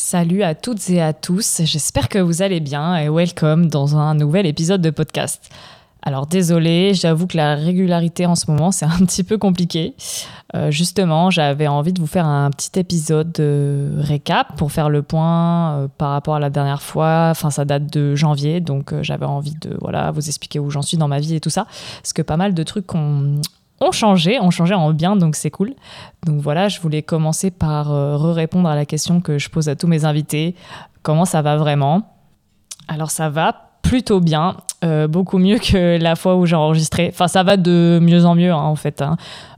Salut à toutes et à tous, j'espère que vous allez bien et welcome dans un nouvel épisode de podcast. Alors désolé, j'avoue que la régularité en ce moment c'est un petit peu compliqué. Euh, justement, j'avais envie de vous faire un petit épisode de récap pour faire le point euh, par rapport à la dernière fois. Enfin, ça date de janvier, donc euh, j'avais envie de voilà vous expliquer où j'en suis dans ma vie et tout ça, parce que pas mal de trucs ont, ont changé, ont changé en bien, donc c'est cool. Donc voilà, je voulais commencer par répondre à la question que je pose à tous mes invités. Comment ça va vraiment? Alors ça va plutôt bien, euh, beaucoup mieux que la fois où j'ai enregistré. Enfin, ça va de mieux en mieux, hein, en fait. Hein.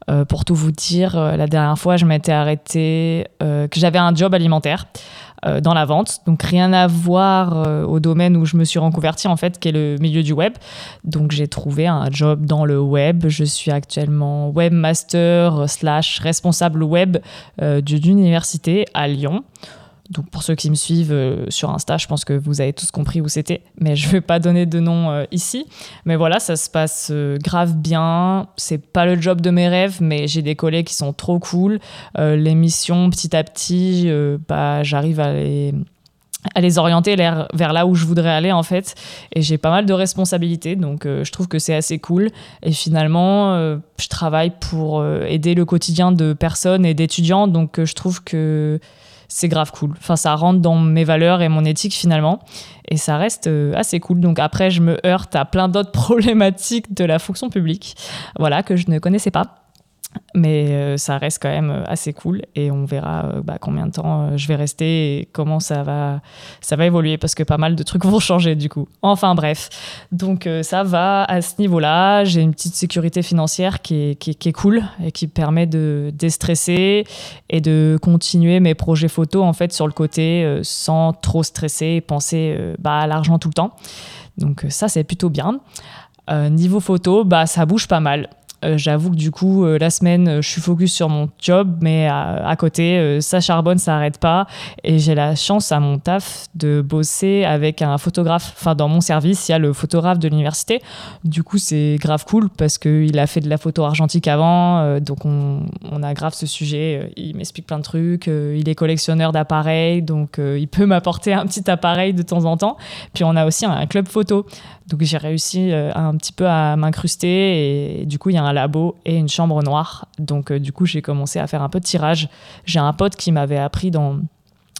Euh, pour tout vous dire, euh, la dernière fois, je m'étais arrêtée, que j'avais un job alimentaire dans la vente. Donc, rien à voir au domaine où je me suis reconvertie, en fait, qui est le milieu du web. Donc, j'ai trouvé un job dans le web. Je suis actuellement webmaster slash responsable web d'une université à Lyon. Donc pour ceux qui me suivent euh, sur Insta, je pense que vous avez tous compris où c'était, mais je ne vais pas donner de nom euh, ici. Mais voilà, ça se passe euh, grave bien. C'est pas le job de mes rêves, mais j'ai des collègues qui sont trop cool. les missions, petit à petit, bah, j'arrive à les à les orienter vers là où je voudrais aller en fait et j'ai pas mal de responsabilités donc je trouve que c'est assez cool et finalement je travaille pour aider le quotidien de personnes et d'étudiants donc je trouve que c'est grave cool. Enfin, ça rentre dans mes valeurs et mon éthique finalement. Et ça reste euh, assez cool. Donc après, je me heurte à plein d'autres problématiques de la fonction publique, voilà, que je ne connaissais pas. Mais euh, ça reste quand même euh, assez cool et on verra euh, bah, combien de temps je vais rester et comment ça va, ça va évoluer parce que pas mal de trucs vont changer du coup. Enfin bref, donc ça va à ce niveau-là. J'ai une petite sécurité financière qui est, qui, est, cool et qui permet de déstresser et de continuer mes projets photos en fait sur le côté sans trop stresser et penser bah, à l'argent tout le temps. Donc ça c'est plutôt bien. niveau photo, bah, ça bouge pas mal. Euh, j'avoue que du coup, euh, la semaine, euh, je suis focus sur mon job, mais à, côté, ça charbonne, ça n'arrête pas. Et j'ai la chance à mon taf de bosser avec un photographe. Enfin, dans mon service, il y a le photographe de l'université. Du coup, c'est grave cool parce qu'il a fait de la photo argentique avant. donc, on, on, a grave ce sujet. Il m'explique plein de trucs. il est collectionneur d'appareils. Donc, il peut m'apporter un petit appareil de temps en temps. Puis, on a aussi un club photo. Donc j'ai réussi euh, un petit peu à m'incruster et, du coup il y a un labo et une chambre noire. Donc euh, du coup j'ai commencé à faire un peu de tirage. J'ai un pote qui m'avait appris dans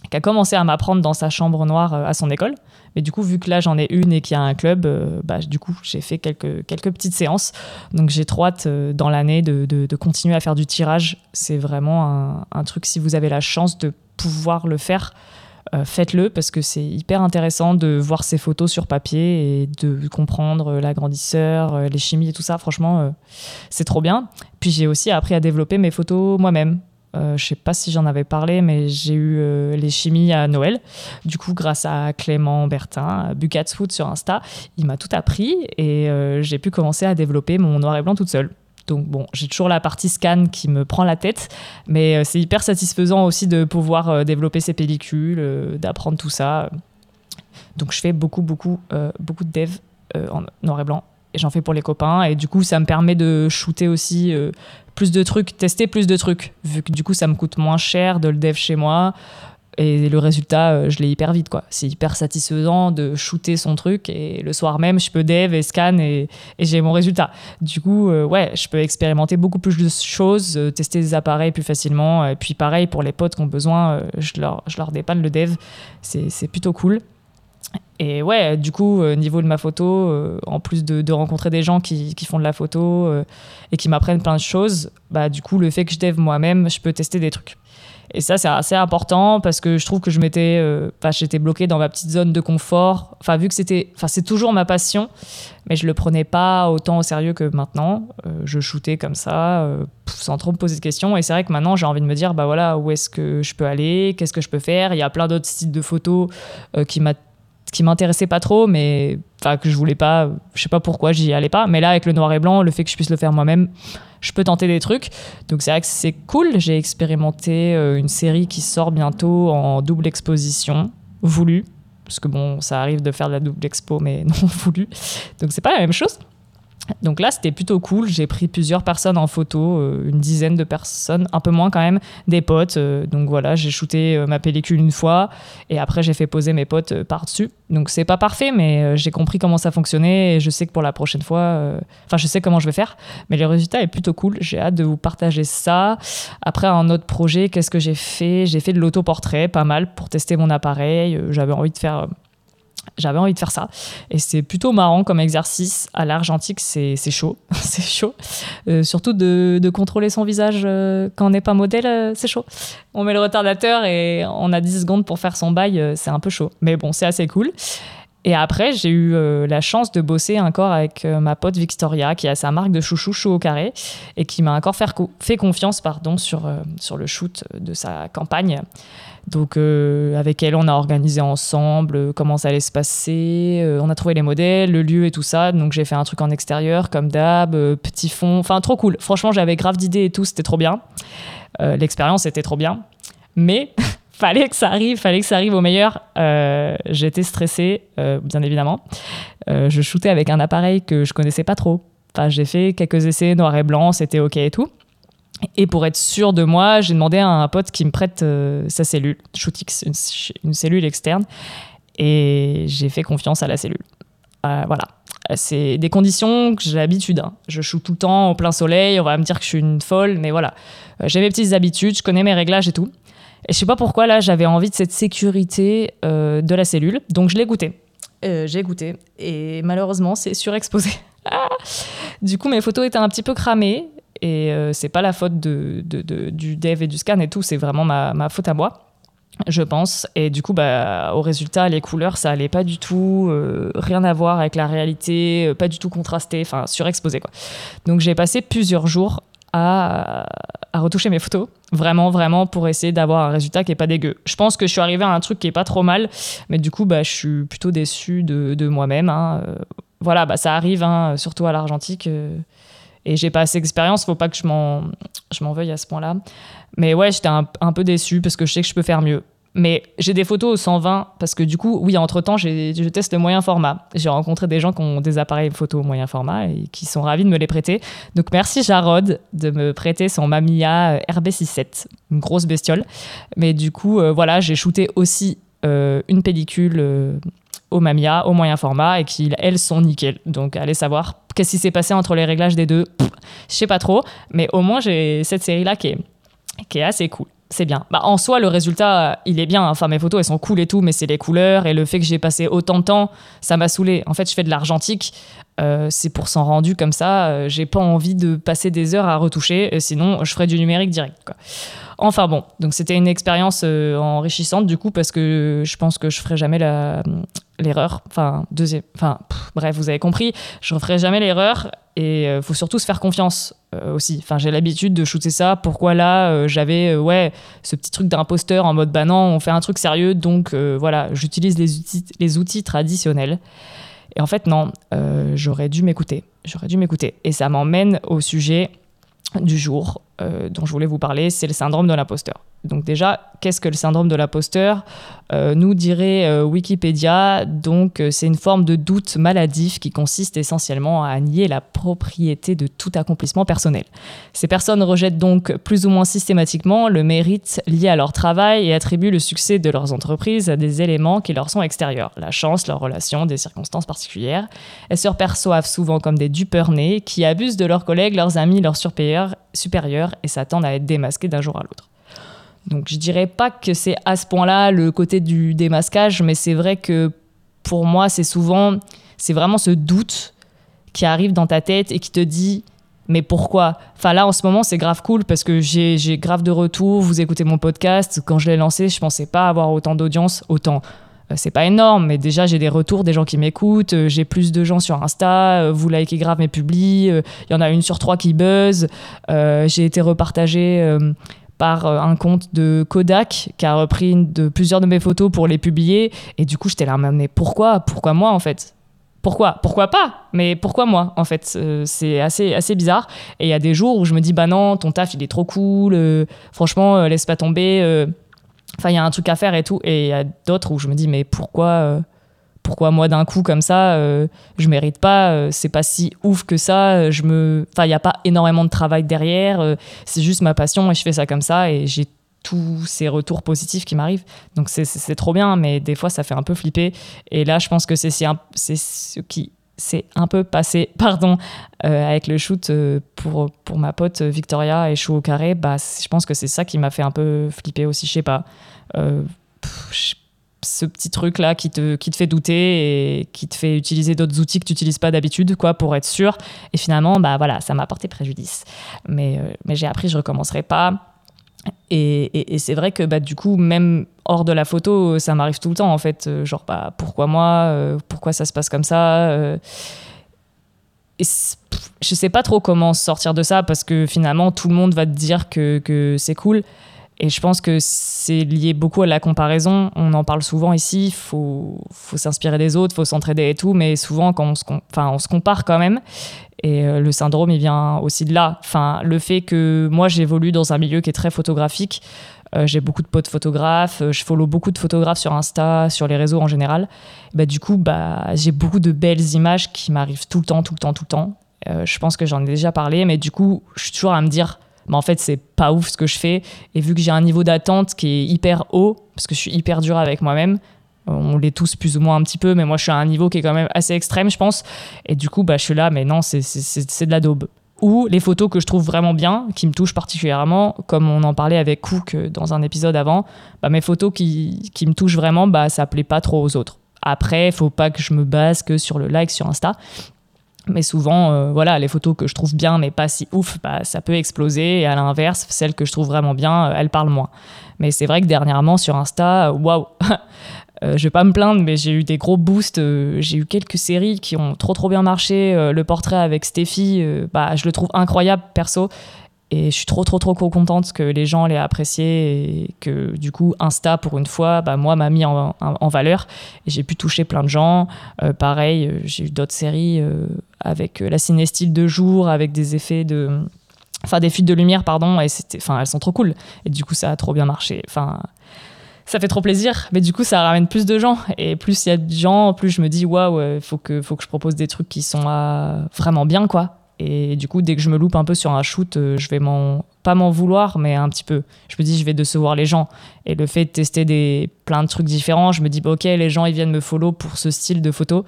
qui a commencé à m'apprendre dans sa chambre noire euh, à son école. Mais du coup, vu que là j'en ai une et qu'il y a un club, bah, du coup j'ai fait quelques, quelques petites séances. Donc j'ai trop hâte dans l'année de, de, continuer à faire du tirage. C'est vraiment un, un, truc, si vous avez la chance de pouvoir le faire, euh, faites-le parce que c'est hyper intéressant de voir ces photos sur papier et de comprendre l'agrandisseur, euh, les chimies et tout ça. Franchement, euh, c'est trop bien. Puis j'ai aussi appris à développer mes photos moi-même. Euh, je sais pas si j'en avais parlé, mais j'ai eu les chimies à Noël. Du coup, grâce à Clément Bertin, Bucats Food sur Insta, il m'a tout appris et j'ai pu commencer à développer mon noir et blanc toute seule. Donc bon, j'ai toujours la partie scan qui me prend la tête, mais euh, c'est hyper satisfaisant aussi de pouvoir euh, développer ces pellicules, euh, d'apprendre tout ça. Donc je fais beaucoup, beaucoup, beaucoup de dev en noir et blanc. Et j'en fais pour les copains. Et du coup, ça me permet de shooter aussi plus de trucs, tester plus de trucs. Vu que du coup, ça me coûte moins cher de le dev chez moi. Et le résultat, euh, je l'ai hyper vite, quoi. C'est hyper satisfaisant de shooter son truc et le soir même, je peux dev et scan et, j'ai mon résultat. Du coup, euh, ouais, je peux expérimenter beaucoup plus de choses, euh, tester des appareils plus facilement. Et puis pareil, pour les potes qui ont besoin, je, leur, je leur dépanne le dev. C'est plutôt cool. Et ouais, du coup, niveau de ma photo, en plus de, rencontrer des gens qui, qui, font de la photo et qui m'apprennent plein de choses, bah du coup, le fait que je dev moi-même, je peux tester des trucs. Et ça, c'est assez important parce que je trouve que je m'étais, euh, j'étais bloquée dans ma petite zone de confort. Enfin, vu que c'était, enfin, c'est toujours ma passion, mais je le prenais pas autant au sérieux que maintenant. Euh, je shootais comme ça, euh, sans trop me poser de questions. Et c'est vrai que maintenant, j'ai envie de me dire, bah voilà, où est-ce que je peux aller, qu'est-ce que je peux faire? Il y a plein d'autres styles de photos qui m'a qui m'intéressait pas trop, mais enfin que je voulais pas, je sais pas pourquoi j'y allais pas. Mais là, avec le noir et blanc, le fait que je puisse le faire moi-même, je peux tenter des trucs. Donc c'est vrai que c'est cool. J'ai expérimenté euh, une série qui sort bientôt en double exposition, voulu, parce que bon, ça arrive de faire de la double expo, mais non voulu. Donc c'est pas la même chose. Donc là, c'était plutôt cool. J'ai pris plusieurs personnes en photo, euh, une dizaine de personnes, un peu moins quand même, des potes. Euh, donc voilà, j'ai shooté euh, ma pellicule une fois et après j'ai fait poser mes potes par-dessus. Donc c'est pas parfait, mais j'ai compris comment ça fonctionnait et je sais que pour la prochaine fois, enfin je sais comment je vais faire. Mais le résultat est plutôt cool. J'ai hâte de vous partager ça. Après, un autre projet, qu'est-ce que j'ai fait? J'ai fait de l'autoportrait, pas mal, pour tester mon appareil. J'avais envie de faire j'avais envie de faire ça. Et c'est plutôt marrant comme exercice. À l'argentique, c'est chaud. c'est chaud. Euh, surtout de, de, contrôler son visage euh, quand on n'est pas modèle, euh, c'est chaud. On met le retardateur et on a 10 secondes pour faire son bail, c'est un peu chaud. Mais bon, c'est assez cool. Et après, j'ai eu la chance de bosser encore avec ma pote Victoria, qui a sa marque de chouchou chaud au carré, et qui m'a encore fait confiance pardon, sur, sur le shoot de sa campagne. Donc euh, avec elle, on a organisé ensemble euh, comment ça allait se passer. Euh, on a trouvé les modèles, le lieu et tout ça. Donc j'ai fait un truc en extérieur comme d'hab, petit fond. Enfin trop cool. Franchement, j'avais grave d'idées et tout. C'était trop bien. L'expérience était trop bien. Mais fallait que ça arrive, fallait que ça arrive au meilleur. J'étais stressée, bien évidemment. je shootais avec un appareil que je connaissais pas trop. Enfin, j'ai fait quelques essais noir et blanc, c'était ok et tout. Et pour être sûr de moi, j'ai demandé à un pote qui me prête euh, sa cellule, Shootix, une, cellule externe, et j'ai fait confiance à la cellule. Euh, voilà. C'est des conditions que j'ai l'habitude. Hein. Je shoot tout le temps au plein soleil, on va me dire que je suis une folle, mais voilà. Euh, j'ai mes petites habitudes, je connais mes réglages et tout. Et je sais pas pourquoi, là, j'avais envie de cette sécurité de la cellule, donc je l'ai goûté. j'ai goûté, et malheureusement, c'est surexposé. du coup, mes photos étaient un petit peu cramées. Et euh, c'est pas la faute de, du dev et du scan et tout, c'est vraiment ma, ma, faute à moi, je pense. Et du coup, bah, au résultat, les couleurs, ça allait pas du tout, euh, rien à voir avec la réalité, euh, pas du tout contrasté, enfin surexposé quoi. Donc j'ai passé plusieurs jours à, à, retoucher mes photos, vraiment, vraiment, pour essayer d'avoir un résultat qui est pas dégueu. Je pense que je suis arrivé à un truc qui est pas trop mal, mais du coup, bah, je suis plutôt déçu de, de moi-même. Hein. voilà, bah, ça arrive, hein, surtout à l'argentique et j'ai pas assez d'expérience, faut pas que je m'en, veuille à ce point-là. Mais ouais, j'étais un, peu déçu parce que je sais que je peux faire mieux. Mais j'ai des photos au 120 parce que du coup, oui, entre-temps, je teste le moyen format. J'ai rencontré des gens qui ont des appareils photo au moyen format et qui sont ravis de me les prêter. Donc merci Jarod de me prêter son Mamiya RB67, une grosse bestiole. Mais du coup, euh, voilà, j'ai shooté aussi euh, une pellicule euh, au Mamiya, au moyen format, et qui, elles, sont nickel. Donc, allez savoir qu'est-ce qui s'est passé entre les réglages des deux. Je sais pas trop, mais au moins, j'ai cette série-là qui est, qui est assez cool. C'est bien. Bah, en soi, le résultat, il est bien. Enfin, mes photos, elles sont cool et tout, mais c'est les couleurs et le fait que j'ai passé autant de temps, ça m'a saoulé. En fait, je fais de l'argentique. Euh, c'est pour s'en rendu comme ça. Euh, j'ai pas envie de passer des heures à retoucher, sinon je ferais du numérique direct. Enfin bon, donc c'était une expérience euh, enrichissante du coup parce que je pense que je ferai jamais l'erreur. Enfin deuxième, enfin bref, vous avez compris, je referai jamais l'erreur et il faut surtout se faire confiance aussi. Enfin j'ai l'habitude de shooter ça. Pourquoi là j'avais ouais ce petit truc d'imposteur en mode bah non on fait un truc sérieux donc voilà j'utilise les outils traditionnels. Et en fait, non, euh, j'aurais dû m'écouter. J'aurais dû m'écouter. Et ça m'emmène au sujet du jour euh, dont je voulais vous parler, c'est le syndrome de l'imposteur. Donc déjà, qu'est-ce que le syndrome de l'imposteur? Euh, Nous dirait euh, Wikipédia, donc c'est une forme de doute maladif qui consiste essentiellement à nier la propriété de tout accomplissement personnel. Ces personnes rejettent donc plus ou moins systématiquement le mérite lié à leur travail et attribuent le succès de leurs entreprises à des éléments qui leur sont extérieurs, la chance, leurs relations, des circonstances particulières. Elles se perçoivent souvent comme des dupeurs nés qui abusent de leurs collègues, leurs amis, leurs supérieurs, supérieurs et s'attendent à être démasqués d'un jour à l'autre. Donc je dirais pas que c'est à ce point-là le côté du démasquage, mais c'est vrai que pour moi, c'est souvent, c'est vraiment ce doute qui arrive dans ta tête et qui te dit mais pourquoi? Enfin là en ce moment c'est grave cool parce que j'ai grave de retours, vous écoutez mon podcast, quand je l'ai lancé je pensais pas avoir autant d'audience, autant c'est pas énorme, mais déjà j'ai des retours, des gens qui m'écoutent, euh, j'ai plus de gens sur Insta, euh, vous likez grave mes publis, il y en a une sur trois qui buzz, j'ai été repartagé par un compte de Kodak qui a repris plusieurs de mes photos pour les publier, et du coup j'étais là, mais pourquoi? Pourquoi moi en fait? Pourquoi? Pourquoi pas? Mais pourquoi moi En fait, c'est assez, assez bizarre. Et il y a des jours où je me dis, bah non, ton taf, il est trop cool. franchement, laisse pas tomber. Enfin, il y a un truc à faire et tout. Et il y a d'autres où je me dis, mais pourquoi, euh, pourquoi moi d'un coup comme ça euh, je mérite pas euh, c'est pas si ouf que ça je me enfin il y a pas énormément de travail derrière c'est juste ma passion et je fais ça comme ça et j'ai tous ces retours positifs qui m'arrivent donc c'est trop bien mais des fois ça fait un peu flipper et là je pense que c'est ce qui s'est un peu passé pardon avec le shoot pour pour ma pote Victoria et Chou au carré bah je pense que c'est ça qui m'a fait un peu flipper aussi je sais pas. Ce petit truc là qui te, qui te fait douter et qui te fait utiliser d'autres outils que tu n'utilises pas d'habitude quoi pour être sûr. Et finalement bah voilà ça m'a apporté préjudice. Mais, euh, mais j'ai appris je recommencerai pas. Et, et, c'est vrai que bah, du coup même hors de la photo ça m'arrive tout le temps en fait euh, genre bah, pourquoi moi euh, pourquoi ça se passe comme ça et je sais pas trop comment sortir de ça parce que finalement tout le monde va te dire que, que c'est cool et je pense que c'est lié beaucoup à la comparaison. On en parle souvent ici. Il faut, faut s'inspirer des autres, faut s'entraider et tout. Mais souvent, quand on se, compare quand même. Et euh, le syndrome, il vient aussi de là. Enfin, le fait que moi, j'évolue dans un milieu qui est très photographique. Euh, j'ai beaucoup de potes photographes, euh, je follow beaucoup de photographes sur Insta, sur les réseaux en général. Bah, du coup, bah, j'ai beaucoup de belles images qui m'arrivent tout le temps, tout le temps, tout le temps. je pense que j'en ai déjà parlé, mais du coup, je suis toujours à me dire, mais en fait, c'est pas ouf ce que je fais. Et vu que j'ai un niveau d'attente qui est hyper haut, parce que je suis hyper dur avec moi-même, on l'est tous plus ou moins un petit peu, mais moi je suis à un niveau qui est quand même assez extrême, je pense. Et du coup, bah, je suis là, mais non, c'est de la daube. Ou les photos que je trouve vraiment bien, qui me touchent particulièrement, comme on en parlait avec Cook dans un épisode avant, bah, mes photos qui, qui me touchent vraiment, bah, ça plaît pas trop aux autres. Après, faut pas que je me base que sur le like sur Insta. Mais souvent, euh, voilà, les photos que je trouve bien mais pas si ouf, bah, ça peut exploser. Et à l'inverse, celles que je trouve vraiment bien, euh, elles parlent moins. Mais c'est vrai que dernièrement sur Insta, waouh, euh, je vais pas me plaindre, mais j'ai eu des gros boosts. j'ai eu quelques séries qui ont trop trop bien marché. le portrait avec Steffi, bah, je le trouve incroyable perso. Et je suis trop, trop, trop contente que les gens l'aient apprécié et que du coup, Insta, pour une fois, bah, moi, m'a mis en, valeur. Et j'ai pu toucher plein de gens. Euh, pareil, euh, j'ai eu d'autres séries euh, avec la cinestyle de jour, avec des effets de. Enfin, des fuites de lumière, pardon. Et c'était, enfin, elles sont trop cool. Et du coup, ça a trop bien marché. Enfin. Ça fait trop plaisir, mais du coup, ça ramène plus de gens. Et plus il y a de gens, plus je me dis, waouh, il faut que, faut que je propose des trucs qui sont vraiment bien, quoi et du coup, dès que je me loupe un peu sur un shoot, euh, je vais m'en pas m'en vouloir, mais un petit peu. Je me dis, je vais décevoir les gens. Et le fait de tester des plein de trucs différents, je me dis, bah, ok, les gens ils viennent me follow pour ce style de photo,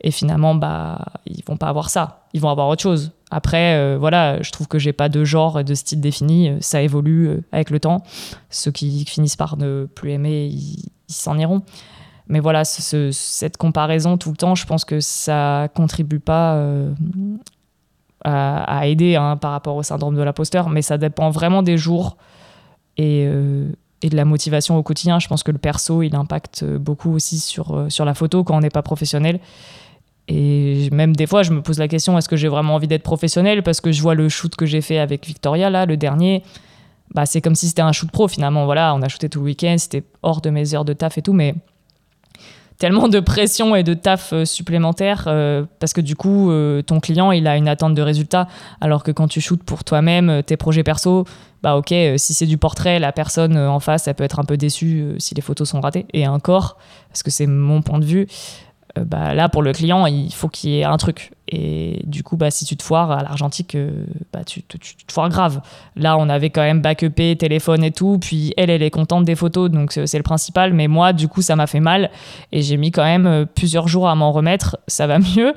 et finalement, bah, ils vont pas avoir ça. Ils vont avoir autre chose. Après, euh, voilà, je trouve que j'ai pas de genre et de style défini. Ça évolue euh, avec le temps. Ceux qui finissent par ne plus aimer, ils s'en iront. Mais voilà, cette comparaison tout le temps, je pense que ça contribue pas à, aider hein, par rapport au syndrome de l'imposteur, mais ça dépend vraiment des jours et, euh, et, de la motivation au quotidien. Je pense que le perso, il impacte beaucoup aussi sur, euh, sur la photo quand on n'est pas professionnel. Et même des fois, je me pose la question est-ce que j'ai vraiment envie d'être professionnel? Parce que je vois le shoot que j'ai fait avec Victoria, là, le dernier. Bah, c'est comme si c'était un shoot pro finalement. Voilà, on a shooté tout le week-end, c'était hors de mes heures de taf et tout, mais tellement de pression et de taf euh, supplémentaire euh, parce que du coup euh, ton client il a une attente de résultat alors que quand tu shootes pour toi-même tes projets perso bah ok si c'est du portrait la personne en face elle peut être un peu déçue si les photos sont ratées et encore parce que c'est mon point de vue bah, là, pour le client, il faut qu'il y ait un truc. Et du coup, bah, si tu te foires à l'argentique, euh, bah, tu, te foires grave. Là, on avait quand même backupé, téléphone et tout. Puis elle, elle est contente des photos, donc c'est le principal. Mais moi, du coup, ça m'a fait mal. Et j'ai mis quand même euh, plusieurs jours à m'en remettre. Ça va mieux.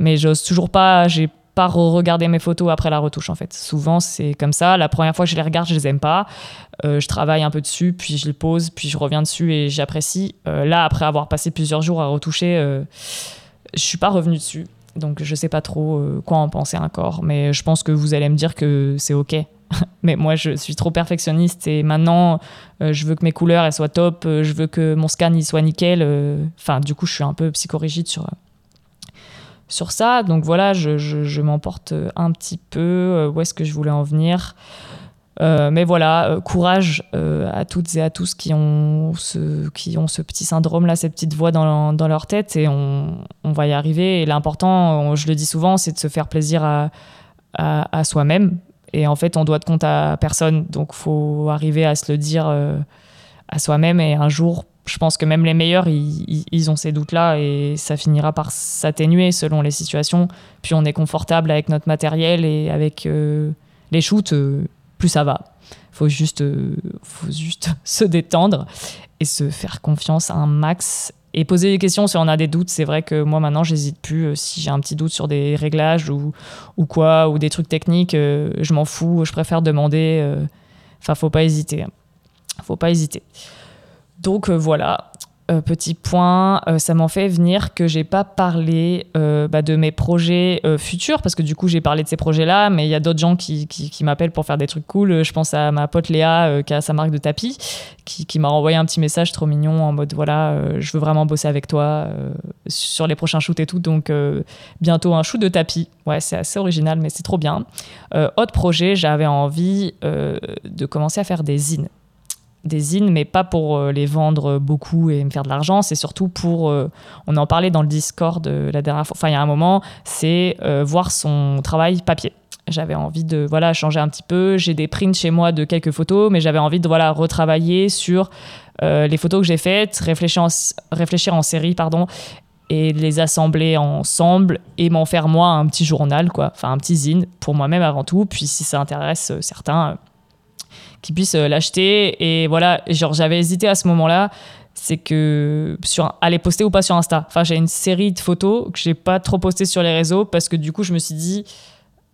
Mais j'ose toujours pas. J'ai pas regarder mes photos après la retouche en fait. Souvent c'est comme ça. La première fois que je les regarde, je les aime pas. Euh, je travaille un peu dessus, puis je les pose, puis je reviens dessus et j'apprécie. Là, après avoir passé plusieurs jours à retoucher, euh, je suis pas revenue dessus. Donc je sais pas trop quoi en penser encore. Mais je pense que vous allez me dire que c'est ok. mais moi je suis trop perfectionniste et maintenant je veux que mes couleurs elles soient top, je veux que mon scan il soit nickel. Enfin du coup je suis un peu psychorigide sur sur ça. Donc voilà, je, m'emporte un petit peu. Euh, où est-ce que je voulais en venir? Euh, mais voilà, euh, courage à toutes et à tous qui ont ce, qui ont ce petit syndrome-là, cette petite voix dans, leur tête, et on, va y arriver. Et l'important, je le dis souvent, c'est de se faire plaisir à, à, soi-même. Et en fait, on doit de compte à personne, donc faut arriver à se le dire à soi-même, et un jour, je pense que même les meilleurs, ils, ont ces doutes-là et ça finira par s'atténuer selon les situations. Puis on est confortable avec notre matériel et avec euh, les shoots, euh, plus ça va. Faut juste, euh, faut juste se détendre et se faire confiance à un max et poser des questions si on a des doutes. C'est vrai que moi maintenant, j'hésite plus. si j'ai un petit doute sur des réglages ou, ou quoi, ou des trucs techniques, je m'en fous. Je préfère demander. Enfin, faut pas hésiter. Faut pas hésiter. Donc euh, voilà, euh, petit point, euh, ça m'en fait venir que j'ai pas parlé bah, de mes projets futurs parce que du coup j'ai parlé de ces projets-là, mais il y a d'autres gens qui, m'appellent pour faire des trucs cool. Je pense à ma pote Léa qui a sa marque de tapis, qui, m'a envoyé un petit message trop mignon en mode voilà, je veux vraiment bosser avec toi sur les prochains shoots et tout. Donc bientôt un shoot de tapis. Ouais, c'est assez original, mais c'est trop bien. autre projet, j'avais envie de commencer à faire des zines des zines, mais pas pour euh, les vendre beaucoup et me faire de l'argent. C'est surtout pour, euh, on en parlait dans le Discord euh, la dernière fois, enfin il y a un moment, c'est voir son travail papier. J'avais envie de voilà changer un petit peu. J'ai des prints chez moi de quelques photos, mais j'avais envie de voilà retravailler sur les photos que j'ai faites, réfléchir en, réfléchir en série, pardon, et les assembler ensemble et m'en faire moi un petit journal, quoi, enfin un petit zine pour moi-même avant tout. Puis si ça intéresse certains qui puissent euh, l'acheter. Et voilà, genre j'avais hésité à ce moment-là, c'est que sur aller poster ou pas sur Insta. Enfin, j'ai une série de photos que j'ai pas trop postées sur les réseaux parce que du coup, je me suis dit,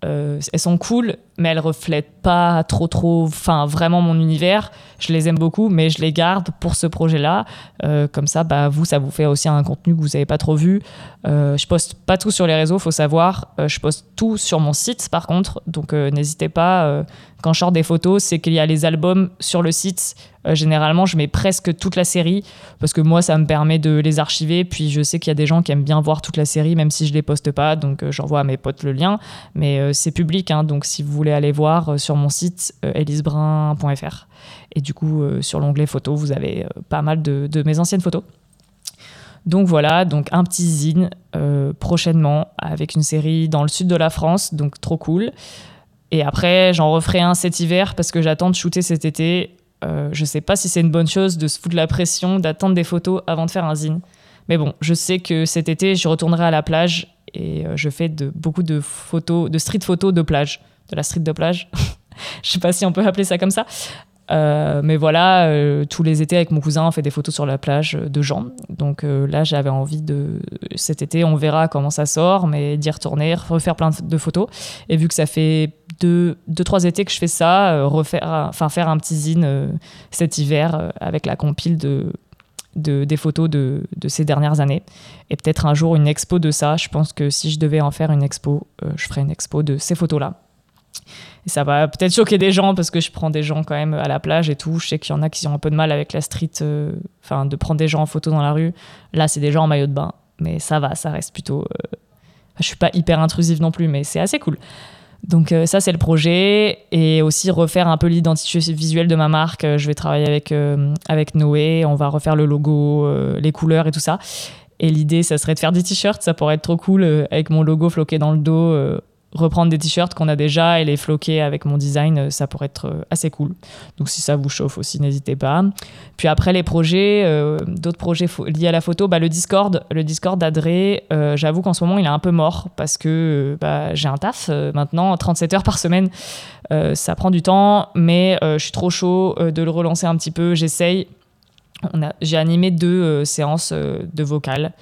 euh, elles sont cool, mais elles reflètent pas trop, trop, enfin vraiment mon univers. Je les aime beaucoup, mais je les garde pour ce projet-là. Euh, comme ça, bah, vous, ça vous fait aussi un contenu que vous n'avez pas trop vu. Euh, je poste pas tout sur les réseaux, faut savoir. je poste tout sur mon site, par contre. Donc n'hésitez pas. Quand je sors des photos, c'est qu'il y a les albums sur le site euh, généralement, je mets presque toute la série parce que moi, ça me permet de les archiver. Puis je sais qu'il y a des gens qui aiment bien voir toute la série, même si je les poste pas. Donc euh, j'envoie à mes potes le lien. Mais euh, c'est public, hein. donc si vous voulez aller voir sur mon site elisbrun.fr. Et du coup, sur l'onglet photos, vous avez pas mal de, mes anciennes photos. Donc voilà, donc un petit zine prochainement avec une série dans le sud de la France, donc trop cool. Et après, j'en referai un cet hiver parce que j'attends de shooter cet été euh, je sais pas si c'est une bonne chose de se foutre la pression, d'attendre des photos avant de faire un zine. Mais bon, je sais que cet été, je retournerai à la plage et euh, je fais de, beaucoup de photos, de street photos de plage, de la street de plage. je sais pas si on peut appeler ça comme ça. Euh, mais voilà, euh, tous les étés avec mon cousin, on fait des photos sur la plage de gens. Donc euh, là, j'avais envie de. Cet été, on verra comment ça sort, mais d'y retourner, refaire plein de photos. Et vu que ça fait deux, deux trois étés que je fais ça, refaire, enfin faire un petit zine cet hiver avec la compile de, des photos de, de, ces dernières années. Et peut-être un jour une expo de ça. Je pense que si je devais en faire une expo, je ferais une expo de ces photos-là. Et ça va peut-être choquer des gens parce que je prends des gens quand même à la plage et tout. Je sais qu'il y en a qui ont un peu de mal avec la street, euh, enfin de prendre des gens en photo dans la rue. Là, c'est des gens en maillot de bain, mais ça va, ça reste plutôt. Euh, je suis pas hyper intrusive non plus, mais c'est assez cool. Donc euh, ça c'est le projet et aussi refaire un peu l'identité visuelle de ma marque. Je vais travailler avec avec Noé, on va refaire le logo, les couleurs et tout ça. Et l'idée, ça serait de faire des t-shirts, ça pourrait être trop cool avec mon logo floqué dans le dos reprendre des t-shirts qu'on a déjà et les floquer avec mon design, euh, ça pourrait être euh, assez cool. Donc si ça vous chauffe aussi, n'hésitez pas. Puis après les projets, euh, d'autres projets liés à la photo, bah, le Discord, le Discord d'Adré, j'avoue qu'en ce moment il est un peu mort parce que bah, j'ai un taf maintenant, 37 heures par semaine. ça prend du temps, mais je suis trop chaud de le relancer un petit peu. J'essaye. J'ai animé deux séances de vocal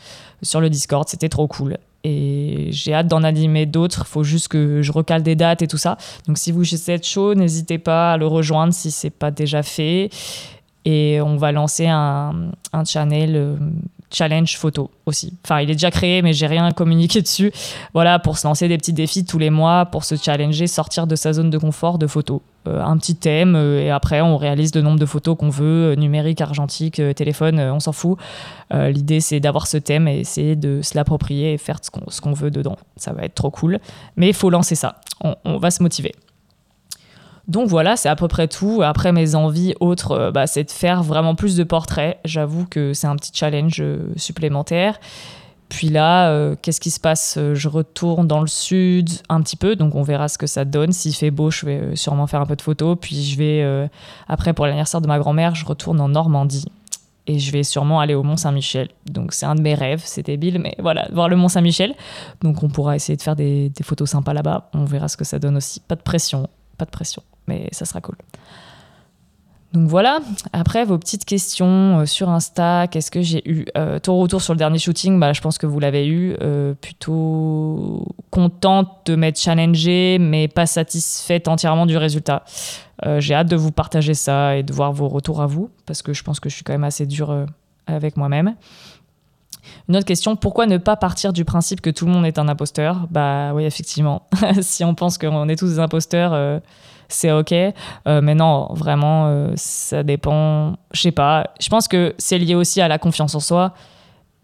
sur le Discord, c'était trop cool et j'ai hâte d'en animer d'autres. Il faut juste que je recale des dates et tout ça. Donc si vous êtes chaud, n'hésitez pas à le rejoindre si c'est pas déjà fait. Et on va lancer un, un channel euh, challenge photo aussi. Enfin, il est déjà créé, mais j'ai rien communiqué dessus. Voilà, pour se lancer des petits défis tous les mois, pour se challenger, sortir de sa zone de confort de photo. Euh, un petit thème, euh, et après, on réalise le nombre de photos qu'on veut, numérique, argentique, téléphone, on s'en fout. L'idée, c'est d'avoir ce thème et essayer de se l'approprier et faire ce qu'on veut dedans. Ça va être trop cool. Mais il faut lancer ça. on va se motiver. Donc voilà, c'est à peu près tout. Après, mes envies autres, euh, bah, c'est de faire vraiment plus de portraits. J'avoue que c'est un petit challenge euh, supplémentaire. Puis là, euh, qu'est-ce qui se passe? Je retourne dans le sud un petit peu, donc on verra ce que ça donne. S'il fait beau, je vais sûrement faire un peu de photos. Puis je vais, après, pour l'anniversaire de ma grand-mère, je retourne en Normandie. et je vais sûrement aller au Mont Saint-Michel. Donc c'est un de mes rêves, c'est débile, mais voilà, voir le Mont Saint-Michel. Donc on pourra essayer de faire des, des photos sympas là-bas. On verra ce que ça donne aussi. Pas de pression, pas de pression, mais ça sera cool. Donc voilà, après vos petites questions euh, sur Insta, qu'est-ce que j'ai eu euh, Ton retour sur le dernier shooting, bah, je pense que vous l'avez eu. Euh, plutôt contente de m'être challengée, mais pas satisfaite entièrement du résultat. j'ai hâte de vous partager ça et de voir vos retours à vous, parce que je pense que je suis quand même assez dure avec moi-même. Une autre question, pourquoi ne pas partir du principe que tout le monde est un imposteur? Bah oui, effectivement. si on pense qu'on est tous des imposteurs c'est ok. Euh, mais non, vraiment, euh, ça dépend. Je sais pas. Je pense que c'est lié aussi à la confiance en soi.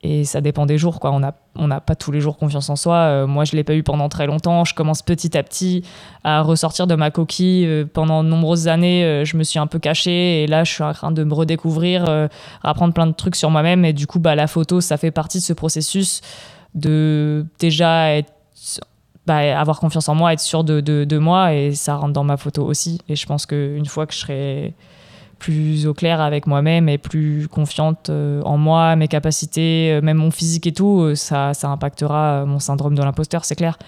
Et ça dépend des jours, quoi. On n'a on pas tous les jours confiance en soi. Euh, moi, je l'ai pas eu pendant très longtemps. Je commence petit à petit à ressortir de ma coquille. pendant de nombreuses années, je me suis un peu cachée. Et là, je suis en train de me redécouvrir, apprendre plein de trucs sur moi-même. Et du coup, bah, la photo, ça fait partie de ce processus de déjà bah, avoir confiance en moi, être sûr de, de, moi, et ça rentre dans ma photo aussi. Et je pense qu'une fois que je serai plus au clair avec moi-même et plus confiante euh, en moi, mes capacités, euh, même mon physique et tout, euh, ça, ça impactera mon syndrome de l'imposteur, c'est clair.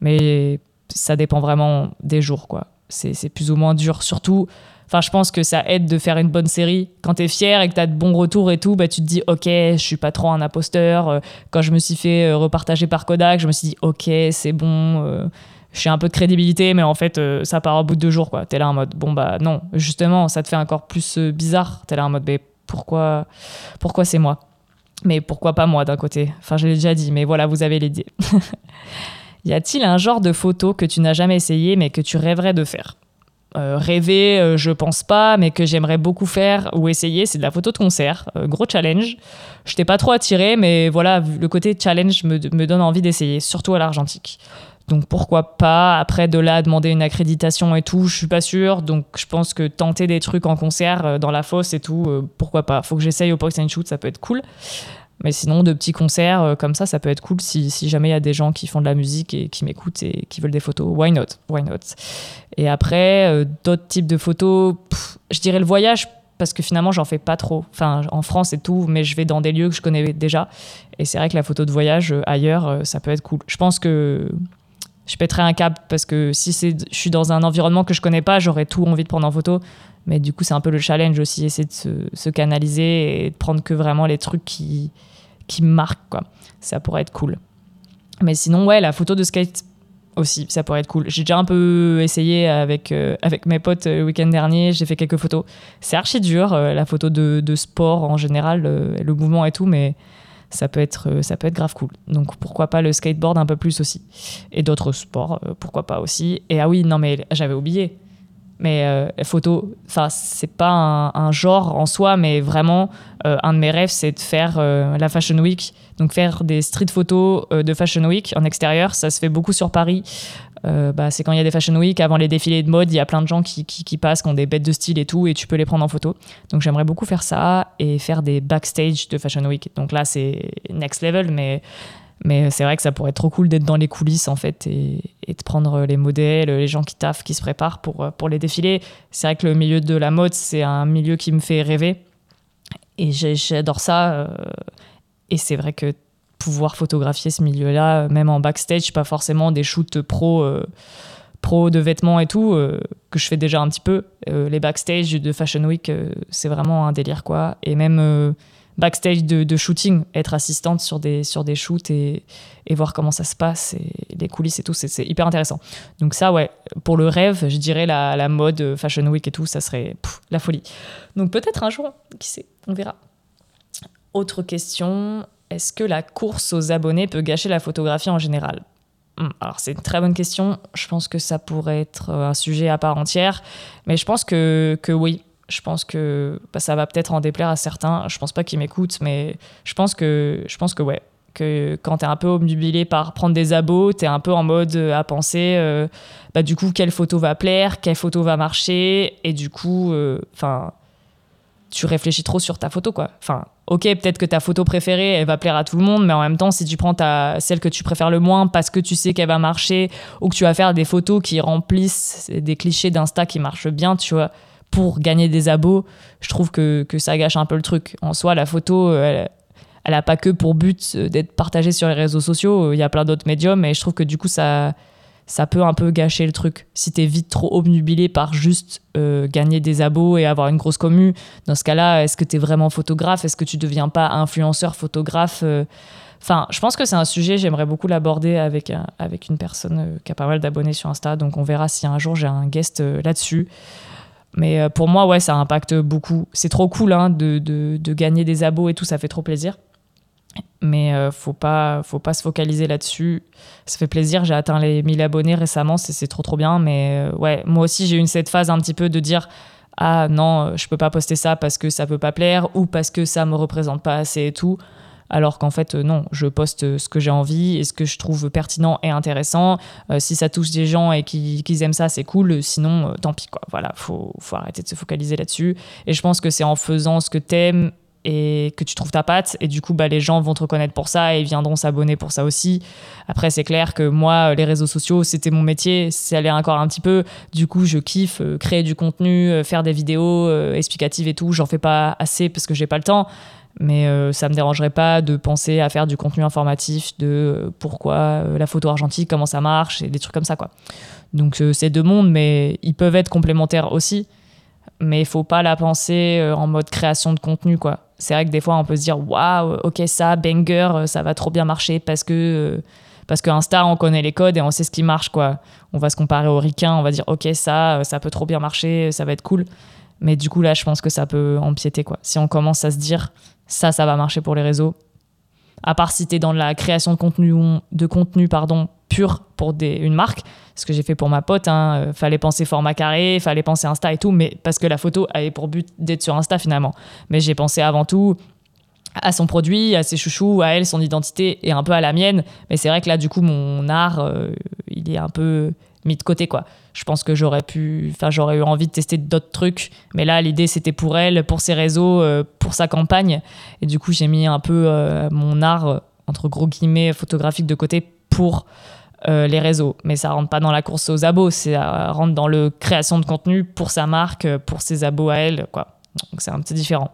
Mais ça dépend vraiment des jours, quoi. C'est plus ou moins dur, surtout Enfin, je pense que ça aide de faire une bonne série. Quand tu es fier et que tu as de bons retours et tout, bah, tu te dis, OK, je suis pas trop un imposteur. Quand je me suis fait repartager par Kodak, je me suis dit, OK, c'est bon, j'ai un peu de crédibilité, mais en fait, ça part au bout de deux jours. Tu es là en mode, bon, bah non, justement, ça te fait encore plus bizarre. Tu es là en mode, mais pourquoi, pourquoi c'est moi? Mais pourquoi pas moi d'un côté? Enfin, je l'ai déjà dit, mais voilà, vous avez l'idée. y a-t-il un genre de photo que tu n'as jamais essayé, mais que tu rêverais de faire? Euh, rêver, euh, je pense pas, mais que j'aimerais beaucoup faire ou essayer, c'est de la photo de concert. Euh, gros challenge. Je t'ai pas trop attiré, mais voilà, le côté challenge me, me donne envie d'essayer, surtout à l'argentique. Donc pourquoi pas Après de là, demander une accréditation et tout, je suis pas sûre. Donc je pense que tenter des trucs en concert dans la fosse et tout, pourquoi pas Faut que j'essaye au point and shoot, ça peut être cool. Mais sinon, de petits concerts euh, comme ça, ça peut être cool si, si, jamais il y a des gens qui font de la musique et qui m'écoutent et qui veulent des photos. Why not? Why not? Et après, euh, d'autres types de photos, je dirais le voyage parce que finalement, j'en fais pas trop. Enfin, en France et tout, mais je vais dans des lieux que je connais déjà. Et c'est vrai que la photo de voyage euh, ailleurs, ça peut être cool. Je pense que je pèterai un câble parce que si je suis dans un environnement que je connais pas, j'aurais tout envie de prendre en photo. Mais du coup, c'est un peu le challenge aussi, essayer de se, se, canaliser et de prendre que vraiment les trucs qui, qui marquent, quoi. Ça pourrait être cool. Mais sinon, ouais, la photo de skate aussi, ça pourrait être cool. J'ai déjà un peu essayé avec, euh, avec mes potes euh, le week-end dernier, j'ai fait quelques photos. C'est archi dur, euh, la photo de, de, sport en général, le mouvement et tout, mais ça peut, être, ça peut être grave cool. Donc pourquoi pas le skateboard un peu plus aussi. Et d'autres sports, pourquoi pas aussi. Et ah oui, non mais j'avais oublié, mais euh, photo, enfin, c'est pas un, genre en soi, mais vraiment, euh, un de mes rêves, c'est de faire euh, la Fashion Week. Donc, faire des street photos de Fashion Week en extérieur. Ça se fait beaucoup sur Paris. Bah, c'est quand il y a des Fashion Week, avant les défilés de mode, il y a plein de gens qui, qui, passent, qui ont des bêtes de style et tout, et tu peux les prendre en photo. Donc, j'aimerais beaucoup faire ça et faire des backstage de Fashion Week. Donc là, c'est next level, mais mais c'est vrai que ça pourrait être trop cool d'être dans les coulisses en fait et, de prendre les modèles, les gens qui taffent, qui se préparent pour, pour les défilés. C'est vrai que le milieu de la mode, c'est un milieu qui me fait rêver et j'adore ça. Euh, et c'est vrai que pouvoir photographier ce milieu-là, même en backstage, pas forcément des shoots pro, euh, pro de vêtements et tout, euh, que je fais déjà un petit peu. les backstage de Fashion Week, c'est vraiment un délire quoi. Et même backstage de, shooting, être assistante sur des, sur des shoots et, et voir comment ça se passe, et les coulisses et tout, c'est hyper intéressant. Donc ça, ouais, pour le rêve, je dirais la, mode, euh, Fashion Week et tout, ça serait la folie. Donc peut-être un jour, qui sait, on verra. Autre question, est-ce que la course aux abonnés peut gâcher la photographie en général hmm, alors c'est une très bonne question. Je pense que ça pourrait être un sujet à part entière, mais je pense que, que oui je pense que bah, ça va peut-être en déplaire à certains. Je pense pas qu'ils m'écoutent, mais je pense que, je pense que ouais. Que quand tu es un peu obnubilé par prendre des abos, tu es un peu en mode euh, à penser, euh, bah, du coup, quelle photo va plaire, quelle photo va marcher, et du coup, euh, enfin, tu réfléchis trop sur ta photo, quoi. Enfin, ok, peut-être que ta photo préférée, elle va plaire à tout le monde, mais en même temps, si tu prends ta, celle que tu préfères le moins parce que tu sais qu'elle va marcher, ou que tu vas faire des photos qui remplissent des clichés d'Insta qui marchent bien, tu vois pour gagner des abos, je trouve que, ça gâche un peu le truc. En soi, la photo, elle, elle a pas que pour but d'être partagée sur les réseaux sociaux. Il y a plein d'autres médiums et je trouve que du coup, ça, ça peut un peu gâcher le truc. Si t'es vite trop obnubilé par juste euh, gagner des abos et avoir une grosse commu, dans ce cas-là, est-ce que t'es vraiment photographe? Est-ce que tu deviens pas influenceur photographe euh? Je pense que c'est un sujet, j'aimerais beaucoup l'aborder avec, avec une personne euh, qui a pas mal d'abonnés sur Insta. Donc on verra si un jour j'ai un guest là-dessus. Mais pour moi, ouais, ça impacte beaucoup. C'est trop cool hein, de, de, de, gagner des abos et tout, ça fait trop plaisir mais euh, faut pas faut pas se focaliser là-dessus. Ça fait plaisir j'ai atteint les 1000 abonnés récemment c'est trop trop bien. Mais euh, ouais moi aussi j'ai eu cette phase un petit peu de dire ah non euh, je peux pas poster ça parce que ça peut pas plaire ou parce que ça me représente pas assez et tout alors qu'en fait non je poste ce que j'ai envie et ce que je trouve pertinent et intéressant. Si ça touche des gens et qu'ils aiment ça c'est cool. Sinon tant pis quoi. Voilà faut faut arrêter de se focaliser là-dessus. Et je pense que c'est en faisant ce que t'aimes et que tu trouves ta patte. Et du coup bah, les gens vont te reconnaître pour ça et viendront s'abonner pour ça aussi. Après c'est clair que moi les réseaux sociaux c'était mon métier. C'est aller encore un petit peu. Du coup je kiffe euh, créer du contenu euh, faire des vidéos euh, explicatives et tout. J'en fais pas assez parce que j'ai pas le temps. Mais ça me dérangerait pas de penser à faire du contenu informatif de pourquoi la photo argentique comment ça marche et des trucs comme ça quoi. Donc c'est deux mondes mais ils peuvent être complémentaires aussi. Mais il faut pas la penser en mode création de contenu quoi c'est vrai que des fois, on peut se dire waouh, ok, ça, banger, euh, ça va trop bien marcher parce que. Euh, parce on connaît les codes et on sait ce qui marche, quoi. On va se comparer au ricain, on va dire, ok, ça, euh, ça peut trop bien marcher, ça va être cool. Mais du coup, là, je pense que ça peut empiéter, quoi. Si on commence à se dire, ça, ça va marcher pour les réseaux. À part si dans la création de contenu, de contenu pardon, pur pour une marque, ce que j'ai fait pour ma pote. Hein. Euh, fallait penser format carré, fallait penser Insta et tout, mais parce que la photo avait pour but d'être sur Insta finalement. Mais j'ai pensé avant tout à son produit, à ses chouchous, à elle, son identité et un peu à la mienne. Mais c'est vrai que là, du coup, mon art, euh, il est un peu mis de côté, quoi. Je pense que j'aurais pu, enfin, j'aurais eu envie de tester d'autres trucs. Mais là, l'idée, c'était pour elle, pour ses réseaux, euh, pour sa campagne. Et du coup, j'ai mis un peu mon art, entre gros guillemets, photographique de côté pour euh, les réseaux. Mais ça rentre pas dans la course aux abos, ça rentre dans le création de contenu pour sa marque, pour ses abos à elle, quoi. Donc c'est un petit différent.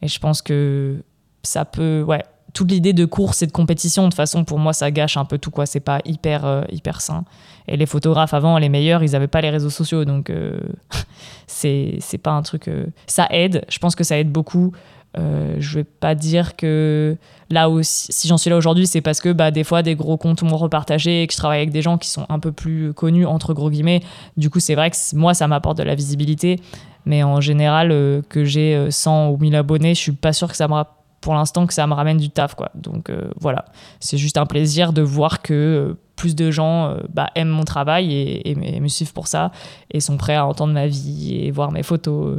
Et je pense que ça peut, ouais, toute l'idée de course et de compétition, de façon, pour moi, ça gâche un peu tout, quoi. C'est pas hyper, euh, hyper sain. Et les photographes avant, les meilleurs, ils avaient pas les réseaux sociaux, donc euh, c'est pas un truc. ça aide, je pense que ça aide beaucoup. Euh, je vais pas dire que là où si j'en suis là aujourd'hui, c'est parce que bah, des fois des gros comptes m'ont repartagé et que je travaille avec des gens qui sont un peu plus connus entre gros guillemets. Du coup, c'est vrai que moi ça m'apporte de la visibilité, mais en général euh, que j'ai 100 euh, ou 1000 abonnés, je suis pas sûr que ça me pour l'instant que ça me ramène du taf quoi. Donc voilà, c'est juste un plaisir de voir que plus de gens bah, aiment mon travail et, me suivent pour ça et sont prêts à entendre ma vie et voir mes photos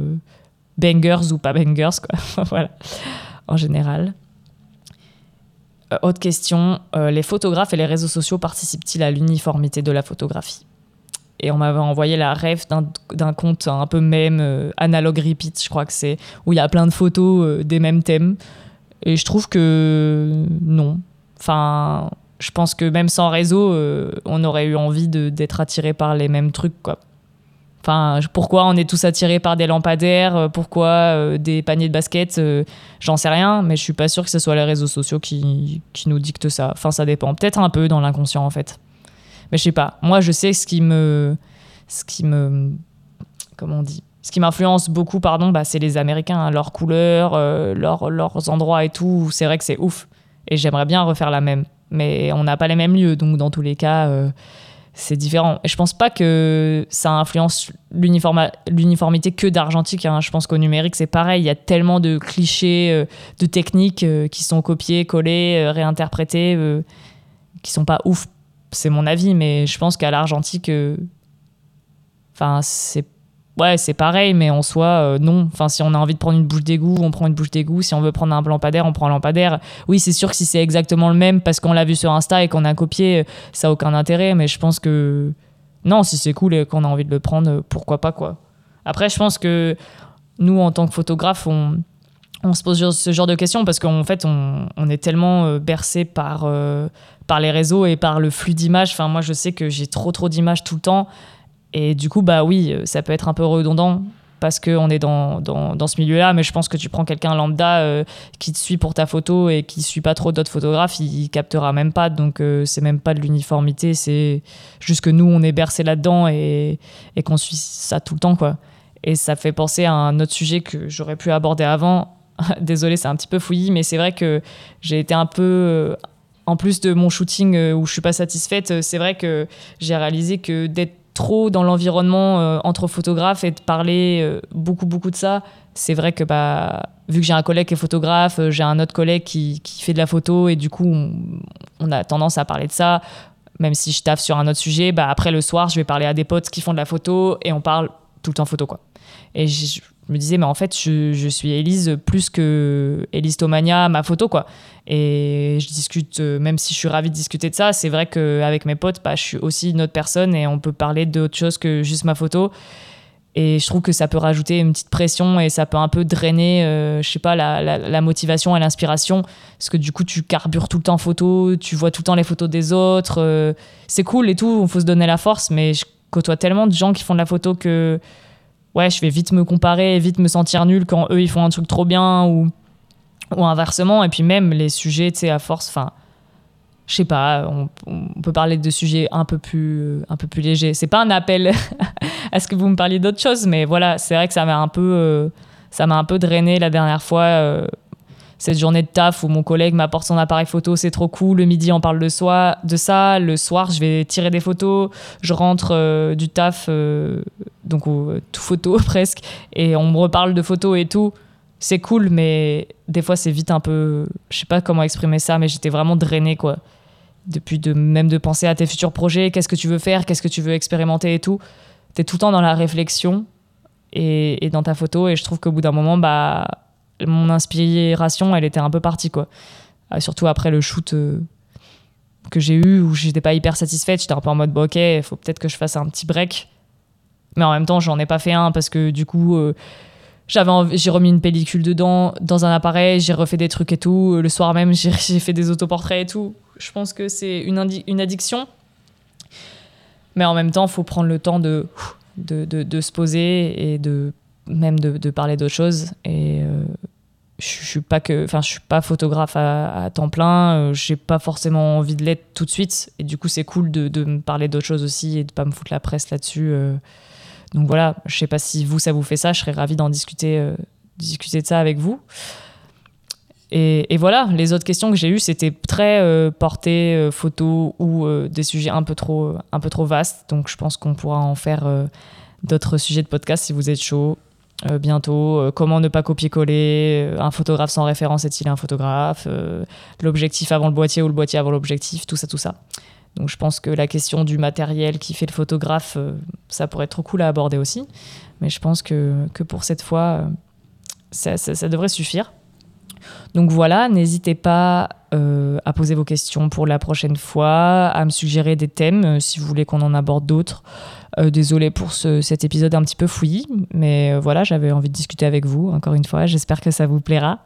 bangers ou pas bangers, quoi. voilà, en général. Euh, autre question, euh, les photographes et les réseaux sociaux participent-ils à l'uniformité de la photographie? Et on m'avait envoyé la ref d'un compte un peu même, euh, Analog Repeat, je crois que c'est, où il y a plein de photos des mêmes thèmes. Et je trouve que non. Enfin, je pense que même sans réseau, on aurait eu envie d'être attiré par les mêmes trucs, quoi. Enfin, pourquoi on est tous attirés par des lampadaires, euh, pourquoi euh, des paniers de basket, euh, j'en sais rien, mais je suis pas sûr que ce soit les réseaux sociaux qui, qui nous dictent ça. Enfin, ça dépend. Peut-être un peu dans l'inconscient en fait. Mais je sais pas. Moi, je sais ce qui me. Ce qui me. Comment on dit? Ce qui m'influence beaucoup, pardon, bah, c'est les Américains, hein. leurs couleurs, leurs endroits et tout. C'est vrai que c'est ouf. Et j'aimerais bien refaire la même. Mais on n'a pas les mêmes lieux, donc dans tous les cas c'est différent. Et je pense pas que ça influence l'uniformité que d'argentique. Hein. Je pense qu'au numérique, c'est pareil. Il y a tellement de clichés, euh, de techniques euh, qui sont copiés, collés, euh, réinterprétés, qui sont pas ouf. C'est mon avis, mais je pense qu'à l'argentique, enfin, c'est Ouais, c'est pareil, mais en soi, euh, non. Enfin, si on a envie de prendre une bouche d'égout, on prend une bouche d'égout. Si on veut prendre un lampadaire, on prend un lampadaire. Oui, c'est sûr que si c'est exactement le même parce qu'on l'a vu sur Insta et qu'on a copié, ça n'a aucun intérêt. Mais je pense que non, si c'est cool et qu'on a envie de le prendre, pourquoi pas, quoi. Après, je pense que nous, en tant que photographe, on, se pose ce genre de questions parce qu'en fait, on, est tellement euh, bercé par, euh, par les réseaux et par le flux d'images. Enfin, moi, je sais que j'ai trop, trop d'images tout le temps et du coup, bah oui, euh, ça peut être un peu redondant. parce qu'on est dans, dans, dans ce milieu-là, mais je pense que tu prends quelqu'un lambda euh, qui te suit pour ta photo et qui suit pas trop d'autres photographes, il, captera même pas. Donc euh, c'est même pas de l'uniformité, c'est juste que nous on est bercé là-dedans et, et qu'on suit ça tout le temps quoi. Et ça fait penser à un autre sujet que j'aurais pu aborder avant. Désolé, c'est un petit peu fouillis, mais c'est vrai que j'ai été un peu euh, en plus de mon shooting où je suis pas satisfaite, c'est vrai que j'ai réalisé que d'être trop dans l'environnement euh, entre photographes et de parler euh, beaucoup, beaucoup de ça, c'est vrai que bah, vu que j'ai un collègue qui est photographe, euh, j'ai un autre collègue qui, qui, fait de la photo et du coup, on, a tendance à parler de ça. Même si je taffe sur un autre sujet, bah, après le soir, je vais parler à des potes qui font de la photo et on parle tout le temps photo. quoi. Et je, me disais, mais en fait, je, je suis Elise plus que Elise Tomania, ma photo, quoi. Et je discute, euh, même si je suis ravie de discuter de ça, c'est vrai qu'avec mes potes, bah, je suis aussi une autre personne et on peut parler d'autre chose que juste ma photo. Et je trouve que ça peut rajouter une petite pression et ça peut un peu drainer, euh, je sais pas, la, la, motivation et l'inspiration. Parce que du coup, tu carbures tout le temps photo, tu vois tout le temps les photos des autres. Euh, c'est cool et tout, il faut se donner la force, mais je côtoie tellement de gens qui font de la photo que ouais, je vais vite me comparer, vite me sentir nul quand eux ils font un truc trop bien ou, ou inversement. Et puis même les sujets, tu sais, à force, enfin, je sais pas, on, peut parler de sujets un peu plus, un peu plus légers. C'est pas un appel à ce que vous me parliez d'autre chose, mais voilà, c'est vrai que ça m'a un peu, euh, ça m'a un peu drainé la dernière fois. Euh, cette journée de taf où mon collègue m'apporte son appareil photo, c'est trop cool. Le midi, on parle de, soi, de ça. Le soir, je vais tirer des photos. Je rentre euh, du taf, euh, donc tout photo presque, et on me reparle de photos et tout. C'est cool, mais des fois, c'est vite un peu. Je sais pas comment exprimer ça, mais j'étais vraiment drainée, quoi. Depuis de, même de penser à tes futurs projets, qu'est-ce que tu veux faire, qu'est-ce que tu veux expérimenter et tout. T'es tout le temps dans la réflexion et dans ta photo, et je trouve qu'au bout d'un moment, bah mon inspiration, elle était un peu partie, quoi. Euh, surtout après le shoot euh, que j'ai eu où j'étais pas hyper satisfaite, j'étais un peu en mode, ok, il faut peut-être que je fasse un petit break. Mais en même temps, j'en ai pas fait un parce que du coup, euh, j'avais j'ai remis une pellicule dedans, dans un appareil, j'ai refait des trucs et tout. Le soir même, j'ai fait des autoportraits et tout. Je pense que c'est une, une addiction. Mais en même temps, il faut prendre le temps de, de, de, se poser et de même de, parler d'autres choses. Et je suis pas que enfin je suis pas photographe à, temps plein euh, j'ai pas forcément envie de l'être tout de suite. Et du coup c'est cool de, me parler d'autres choses aussi et de pas me foutre la presse là-dessus euh. donc voilà je sais pas si vous ça vous fait ça je serais ravie d'en discuter euh, discuter de ça avec vous. Et, voilà les autres questions que j'ai eues c'était très portées photo ou des sujets un peu trop un peu trop vastes. Donc je pense qu'on pourra en faire d'autres sujets de podcast si vous êtes chaud euh, bientôt. Euh, comment ne pas copier-coller euh, Un photographe sans référence est-il un photographe L'objectif avant le boîtier ou le boîtier avant l'objectif Tout ça, tout ça. Donc je pense que la question du matériel qui fait le photographe, ça pourrait être trop cool à aborder aussi. Mais je pense que, que pour cette fois, ça, ça, devrait suffire. Donc voilà, n'hésitez pas à poser vos questions pour la prochaine fois, à me suggérer des thèmes si vous voulez qu'on en aborde d'autres. Euh, désolé pour cet épisode un petit peu fouillis, mais euh, voilà, j'avais envie de discuter avec vous, encore une fois. J'espère que ça vous plaira.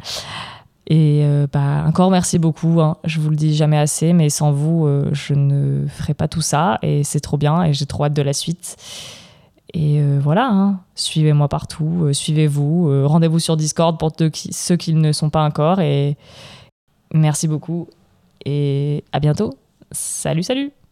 Et euh, bah, encore merci beaucoup. Hein. Je vous le dis jamais assez, mais sans vous, je ne ferais pas tout ça. Et c'est trop bien et j'ai trop hâte de la suite. Et voilà, hein. suivez-moi partout, suivez-vous, rendez-vous sur Discord pour ceux qui ne sont pas encore. Et merci beaucoup et à bientôt. Salut, salut